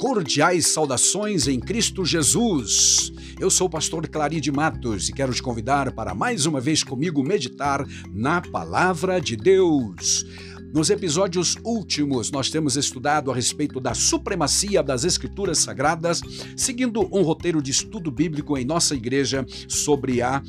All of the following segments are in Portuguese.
Cordiais saudações em Cristo Jesus. Eu sou o pastor Claride Matos e quero te convidar para mais uma vez comigo meditar na palavra de Deus. Nos episódios últimos, nós temos estudado a respeito da supremacia das Escrituras Sagradas, seguindo um roteiro de estudo bíblico em nossa igreja sobre a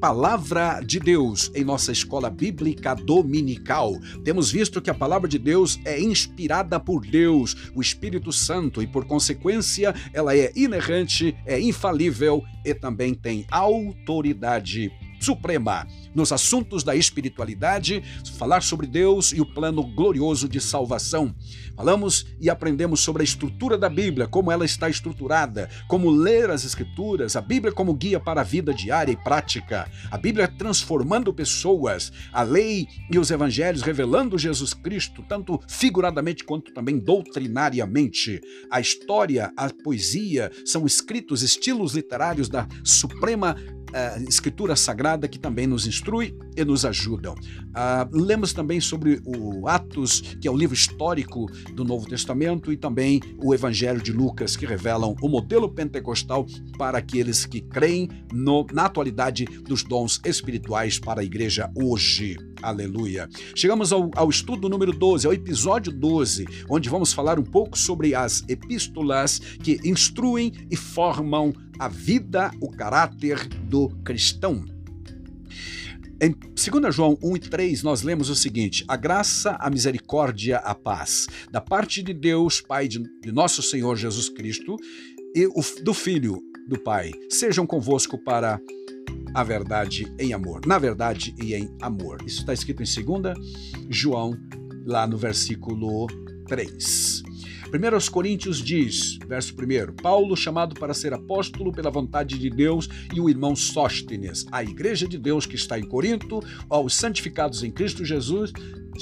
Palavra de Deus em nossa escola bíblica dominical. Temos visto que a palavra de Deus é inspirada por Deus, o Espírito Santo, e por consequência ela é inerrante, é infalível e também tem autoridade suprema nos assuntos da espiritualidade, falar sobre Deus e o plano glorioso de salvação. Falamos e aprendemos sobre a estrutura da Bíblia, como ela está estruturada, como ler as Escrituras, a Bíblia como guia para a vida diária e prática, a Bíblia transformando pessoas, a lei e os evangelhos revelando Jesus Cristo, tanto figuradamente quanto também doutrinariamente. A história, a poesia são escritos estilos literários da suprema uh, escritura sagrada que também nos instrui e nos ajudam. Uh, lemos também sobre o Atos, que é o livro histórico do Novo Testamento, e também o Evangelho de Lucas, que revelam o modelo pentecostal para aqueles que creem no, na atualidade dos dons espirituais para a igreja hoje. Aleluia. Chegamos ao, ao estudo número 12, ao episódio 12, onde vamos falar um pouco sobre as epístolas que instruem e formam a vida, o caráter do cristão. Em 2 João 1 e 3, nós lemos o seguinte: A graça, a misericórdia, a paz, da parte de Deus, Pai de, de nosso Senhor Jesus Cristo, e o, do Filho do Pai, sejam convosco para a verdade em amor. Na verdade e em amor. Isso está escrito em 2 João, lá no versículo 3. 1 Coríntios diz, verso 1, Paulo, chamado para ser apóstolo pela vontade de Deus, e o irmão Sóstenes, a igreja de Deus que está em Corinto, aos santificados em Cristo Jesus,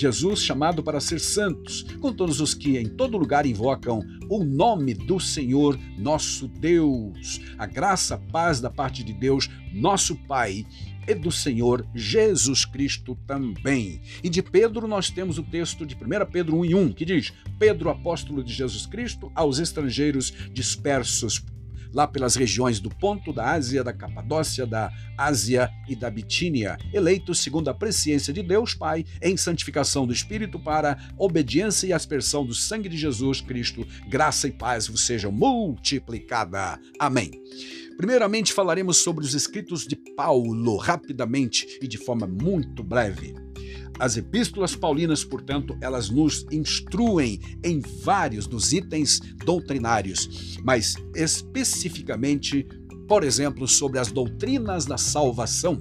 Jesus chamado para ser santos, com todos os que em todo lugar invocam o nome do Senhor nosso Deus. A graça, a paz da parte de Deus, nosso Pai e do Senhor Jesus Cristo também. E de Pedro nós temos o texto de 1 Pedro 1 e 1, que diz: Pedro, apóstolo de Jesus Cristo, aos estrangeiros dispersos lá pelas regiões do Ponto, da Ásia, da Capadócia, da Ásia e da Bitínia, eleitos segundo a presciência de Deus Pai, em santificação do Espírito para obediência e aspersão do sangue de Jesus Cristo, graça e paz vos sejam multiplicada. Amém. Primeiramente falaremos sobre os escritos de Paulo, rapidamente e de forma muito breve. As epístolas paulinas, portanto, elas nos instruem em vários dos itens doutrinários, mas especificamente, por exemplo, sobre as doutrinas da salvação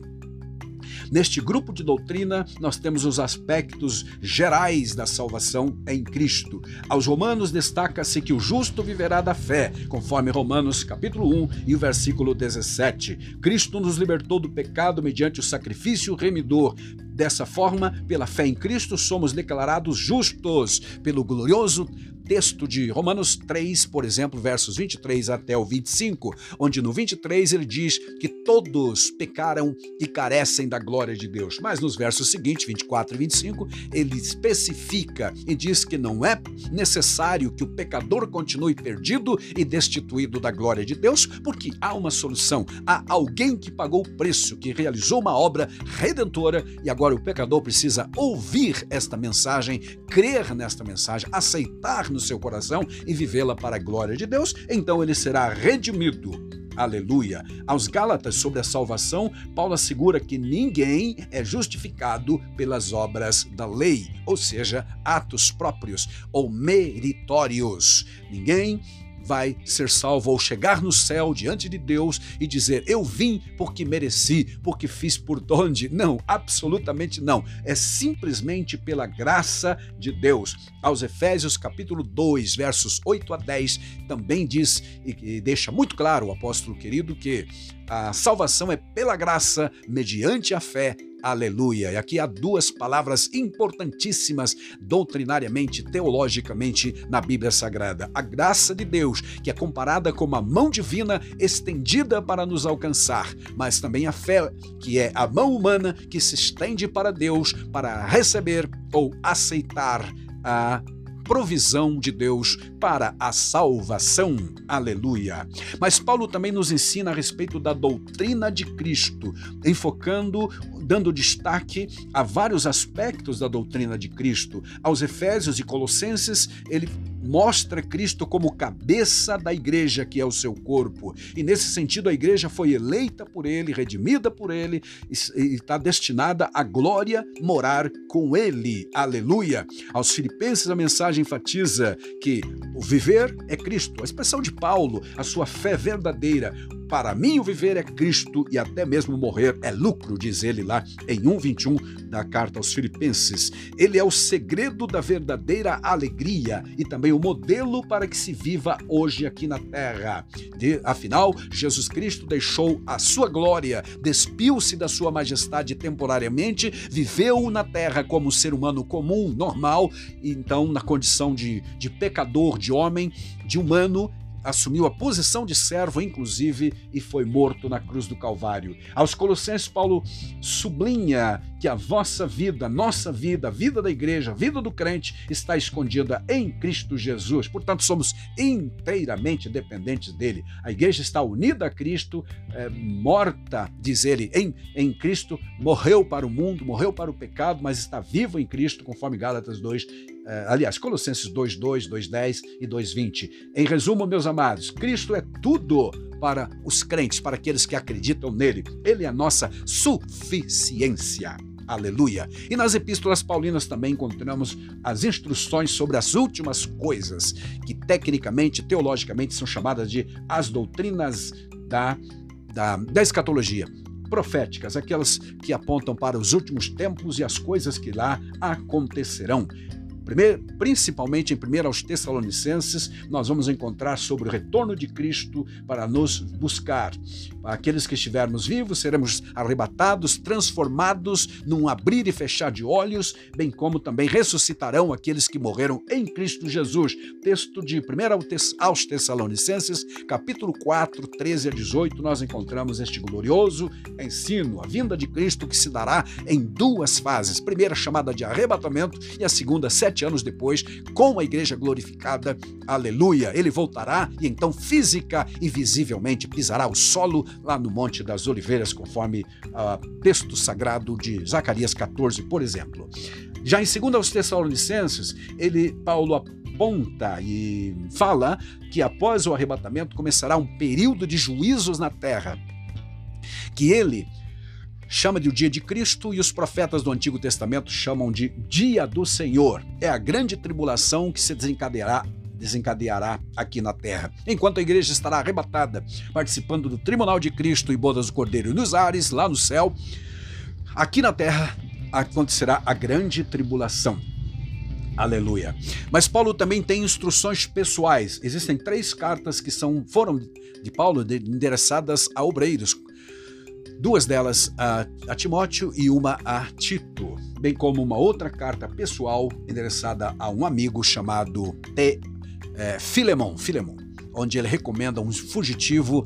Neste grupo de doutrina, nós temos os aspectos gerais da salvação em Cristo. Aos Romanos destaca-se que o justo viverá da fé, conforme Romanos capítulo 1 e o versículo 17. Cristo nos libertou do pecado mediante o sacrifício remidor. Dessa forma, pela fé em Cristo, somos declarados justos pelo glorioso texto de Romanos 3, por exemplo, versos 23 até o 25, onde no 23 ele diz que todos pecaram e carecem da glória de Deus. Mas nos versos seguintes, 24 e 25, ele especifica e diz que não é necessário que o pecador continue perdido e destituído da glória de Deus, porque há uma solução. Há alguém que pagou o preço, que realizou uma obra redentora e agora o pecador precisa ouvir esta mensagem, crer nesta mensagem, aceitar no seu coração e vivê-la para a glória de Deus, então ele será redimido. Aleluia. Aos Gálatas sobre a salvação, Paulo assegura que ninguém é justificado pelas obras da lei, ou seja, atos próprios ou meritórios. Ninguém vai ser salvo ou chegar no céu diante de Deus e dizer: Eu vim porque mereci, porque fiz por onde. Não, absolutamente não. É simplesmente pela graça de Deus. Aos Efésios, capítulo 2, versos 8 a 10, também diz e deixa muito claro o apóstolo querido que a salvação é pela graça, mediante a fé Aleluia. E aqui há duas palavras importantíssimas doutrinariamente, teologicamente na Bíblia Sagrada. A graça de Deus, que é comparada com uma mão divina estendida para nos alcançar, mas também a fé, que é a mão humana que se estende para Deus para receber ou aceitar a provisão de Deus para a salvação. Aleluia. Mas Paulo também nos ensina a respeito da doutrina de Cristo, enfocando, dando destaque a vários aspectos da doutrina de Cristo. Aos Efésios e Colossenses, ele mostra Cristo como cabeça da igreja, que é o seu corpo. E nesse sentido, a igreja foi eleita por ele, redimida por ele e está destinada à glória morar com ele. Aleluia! Aos Filipenses, a mensagem enfatiza que o viver é Cristo. A expressão de Paulo, a sua fé verdadeira, para mim o viver é Cristo e até mesmo morrer é lucro, diz ele lá em 1:21 da carta aos Filipenses. Ele é o segredo da verdadeira alegria e também o modelo para que se viva hoje aqui na terra. De, afinal, Jesus Cristo deixou a sua glória, despiu-se da sua majestade temporariamente, viveu na terra como ser humano comum, normal, então na condição de, de pecador, de homem, de humano, assumiu a posição de servo, inclusive, e foi morto na cruz do Calvário. Aos Colossenses, Paulo sublinha que a vossa vida, nossa vida, a vida da igreja, a vida do crente está escondida em Cristo Jesus. Portanto, somos inteiramente dependentes dele. A igreja está unida a Cristo, é, morta, diz ele, em, em Cristo, morreu para o mundo, morreu para o pecado, mas está vivo em Cristo, conforme Gálatas 2, é, aliás, Colossenses 2, 2, 2, 10 e 2, 20. Em resumo, meus amados, Cristo é tudo para os crentes, para aqueles que acreditam nele. Ele é a nossa suficiência. Aleluia. E nas epístolas paulinas também encontramos as instruções sobre as últimas coisas, que tecnicamente, teologicamente, são chamadas de as doutrinas da, da, da escatologia proféticas, aquelas que apontam para os últimos tempos e as coisas que lá acontecerão. Primeiro, principalmente em 1 aos Tessalonicenses, nós vamos encontrar sobre o retorno de Cristo para nos buscar. Aqueles que estivermos vivos seremos arrebatados, transformados num abrir e fechar de olhos, bem como também ressuscitarão aqueles que morreram em Cristo Jesus. Texto de 1 aos Tessalonicenses, capítulo 4, 13 a 18, nós encontramos este glorioso ensino, a vinda de Cristo que se dará em duas fases. Primeira chamada de arrebatamento e a segunda, sete anos depois, com a igreja glorificada, aleluia, ele voltará e então física e visivelmente pisará o solo lá no Monte das Oliveiras, conforme o uh, texto sagrado de Zacarias 14, por exemplo. Já em 2 aos Tessalonicenses, ele, Paulo aponta e fala que após o arrebatamento começará um período de juízos na terra, que ele chama de o dia de Cristo e os profetas do Antigo Testamento chamam de dia do Senhor. É a grande tribulação que se desencadeará desencadeará aqui na terra. Enquanto a igreja estará arrebatada, participando do tribunal de Cristo e bodas do Cordeiro nos ares, lá no céu, aqui na terra acontecerá a grande tribulação. Aleluia. Mas Paulo também tem instruções pessoais. Existem três cartas que são foram de Paulo endereçadas a obreiros, duas delas a, a Timóteo e uma a Tito, bem como uma outra carta pessoal endereçada a um amigo chamado T. É, Filemon, Filemon, onde ele recomenda um fugitivo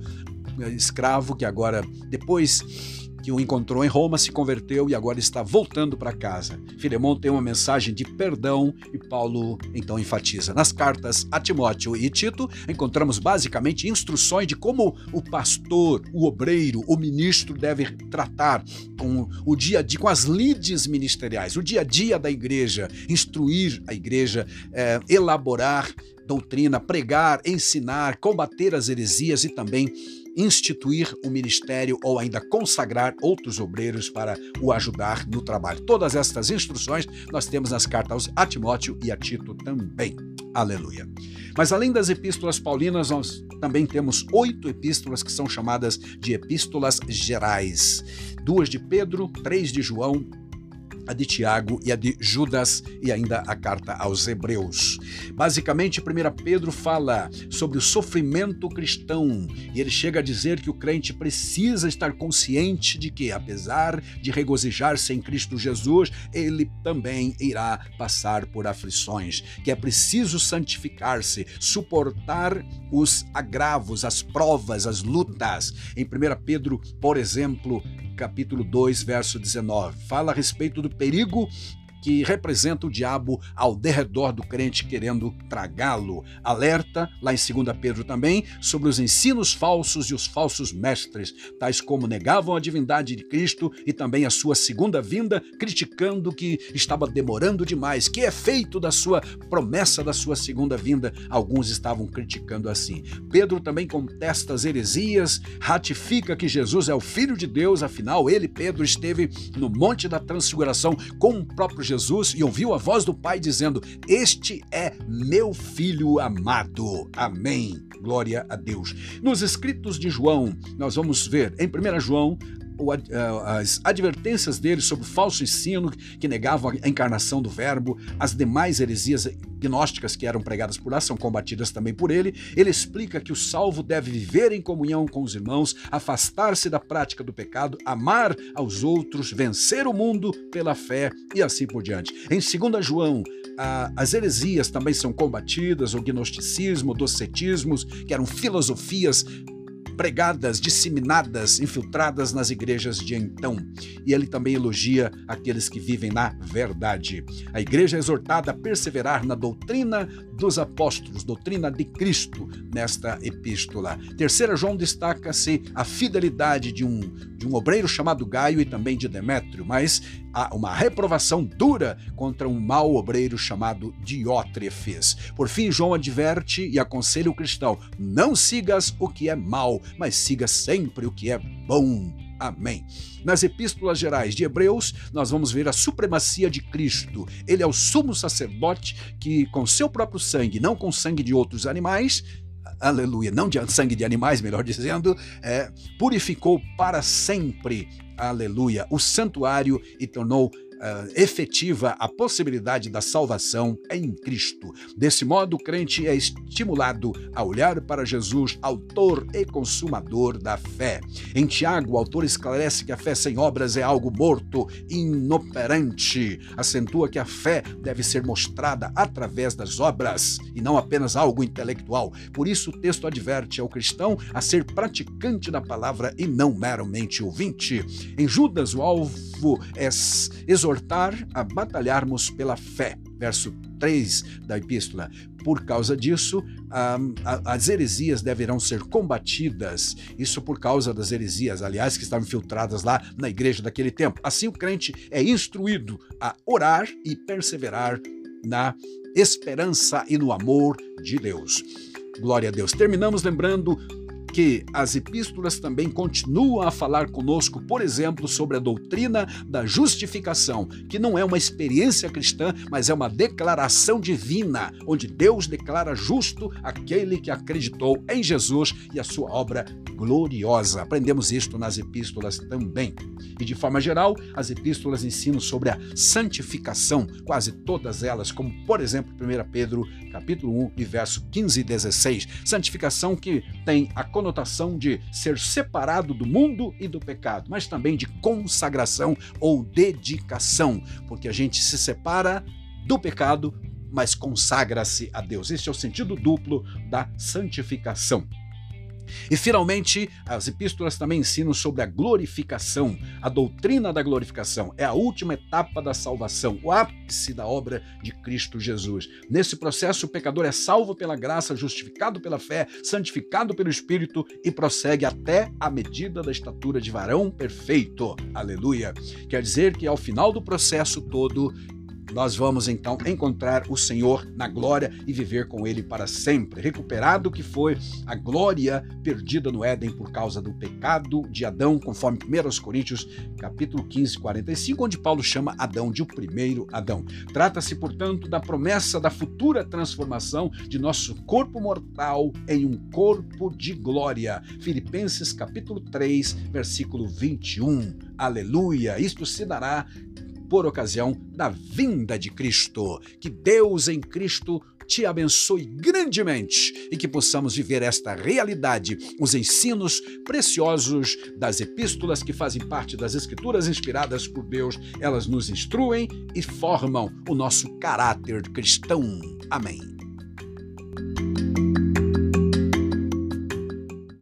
é, escravo que agora, depois que o encontrou em Roma, se converteu e agora está voltando para casa. Filemão tem uma mensagem de perdão e Paulo então enfatiza. Nas cartas a Timóteo e Tito, encontramos basicamente instruções de como o pastor, o obreiro, o ministro deve tratar com o dia a dia, com as lides ministeriais, o dia a dia da igreja, instruir a igreja, é, elaborar doutrina, pregar, ensinar, combater as heresias e também instituir o ministério ou ainda consagrar outros obreiros para o ajudar no trabalho. Todas estas instruções nós temos nas cartas a Timóteo e a Tito também. Aleluia. Mas além das epístolas paulinas, nós também temos oito epístolas que são chamadas de epístolas gerais: duas de Pedro, três de João, a de Tiago e a de Judas e ainda a carta aos Hebreus. Basicamente, 1 Pedro fala sobre o sofrimento cristão e ele chega a dizer que o crente precisa estar consciente de que, apesar de regozijar-se em Cristo Jesus, ele também irá passar por aflições, que é preciso santificar-se, suportar os agravos, as provas, as lutas. Em 1 Pedro, por exemplo, capítulo 2, verso 19. Fala a respeito do perigo que representa o diabo ao derredor do crente querendo tragá-lo. Alerta, lá em 2 Pedro também, sobre os ensinos falsos e os falsos mestres, tais como negavam a divindade de Cristo e também a sua segunda vinda, criticando que estava demorando demais, que é feito da sua promessa da sua segunda vinda. Alguns estavam criticando assim. Pedro também contesta as heresias, ratifica que Jesus é o Filho de Deus, afinal, ele, Pedro, esteve no Monte da Transfiguração com o próprio Jesus e ouviu a voz do Pai dizendo: Este é meu filho amado. Amém. Glória a Deus. Nos escritos de João, nós vamos ver em 1 João as advertências dele sobre o falso ensino que negavam a encarnação do Verbo, as demais heresias gnósticas que eram pregadas por lá são combatidas também por ele. Ele explica que o salvo deve viver em comunhão com os irmãos, afastar-se da prática do pecado, amar aos outros, vencer o mundo pela fé e assim por diante. Em 2 João, as heresias também são combatidas, o gnosticismo, o docetismo, que eram filosofias pregadas, disseminadas, infiltradas nas igrejas de então. E ele também elogia aqueles que vivem na verdade. A igreja é exortada a perseverar na doutrina dos apóstolos, doutrina de Cristo, nesta epístola. Terceira João destaca-se a fidelidade de um, de um obreiro chamado Gaio e também de Demétrio, mas há uma reprovação dura contra um mau obreiro chamado Diótrefes. Por fim, João adverte e aconselha o cristão: não sigas o que é mal, mas siga sempre o que é bom. Amém. Nas epístolas gerais de Hebreus, nós vamos ver a supremacia de Cristo. Ele é o sumo sacerdote que, com seu próprio sangue, não com sangue de outros animais, aleluia, não de sangue de animais, melhor dizendo, é, purificou para sempre, aleluia, o santuário e tornou uh, efetiva a possibilidade da salvação em Cristo. Desse modo, o crente é estimulado a olhar para Jesus, autor e consumador da fé. Em Tiago, o autor esclarece que a fé sem obras é algo morto, inoperante. Acentua que a fé deve ser mostrada através das obras e não apenas algo intelectual. Por isso, o texto adverte ao cristão a ser praticante da palavra e não meramente ouvinte. Em Judas, o alvo é exortar a batalharmos pela fé. Verso 3 da epístola. Por causa disso, as heresias deverão ser combatidas. Isso por causa das heresias, aliás, que estavam infiltradas lá na igreja daquele tempo. Assim, o crente é instruído a orar e perseverar na esperança e no amor de Deus. Glória a Deus. Terminamos lembrando que as epístolas também continuam a falar conosco, por exemplo, sobre a doutrina da justificação, que não é uma experiência cristã, mas é uma declaração divina, onde Deus declara justo aquele que acreditou em Jesus e a sua obra gloriosa. Aprendemos isto nas epístolas também. E de forma geral, as epístolas ensinam sobre a santificação, quase todas elas, como por exemplo 1 Pedro, capítulo 1 e verso 15 e 16. Santificação que tem a conotação de ser separado do mundo e do pecado, mas também de consagração ou dedicação, porque a gente se separa do pecado, mas consagra-se a Deus. Este é o sentido duplo da santificação. E finalmente, as epístolas também ensinam sobre a glorificação, a doutrina da glorificação. É a última etapa da salvação, o ápice da obra de Cristo Jesus. Nesse processo, o pecador é salvo pela graça, justificado pela fé, santificado pelo Espírito e prossegue até a medida da estatura de varão perfeito. Aleluia! Quer dizer que ao final do processo todo, nós vamos então encontrar o Senhor na glória e viver com Ele para sempre, recuperado que foi a glória perdida no Éden por causa do pecado de Adão, conforme 1 Coríntios capítulo 15, 45, onde Paulo chama Adão de o primeiro Adão. Trata-se, portanto, da promessa da futura transformação de nosso corpo mortal em um corpo de glória. Filipenses capítulo 3, versículo 21. Aleluia! Isto se dará por ocasião da vinda de Cristo. Que Deus em Cristo te abençoe grandemente e que possamos viver esta realidade, os ensinos preciosos das epístolas que fazem parte das Escrituras inspiradas por Deus. Elas nos instruem e formam o nosso caráter cristão. Amém.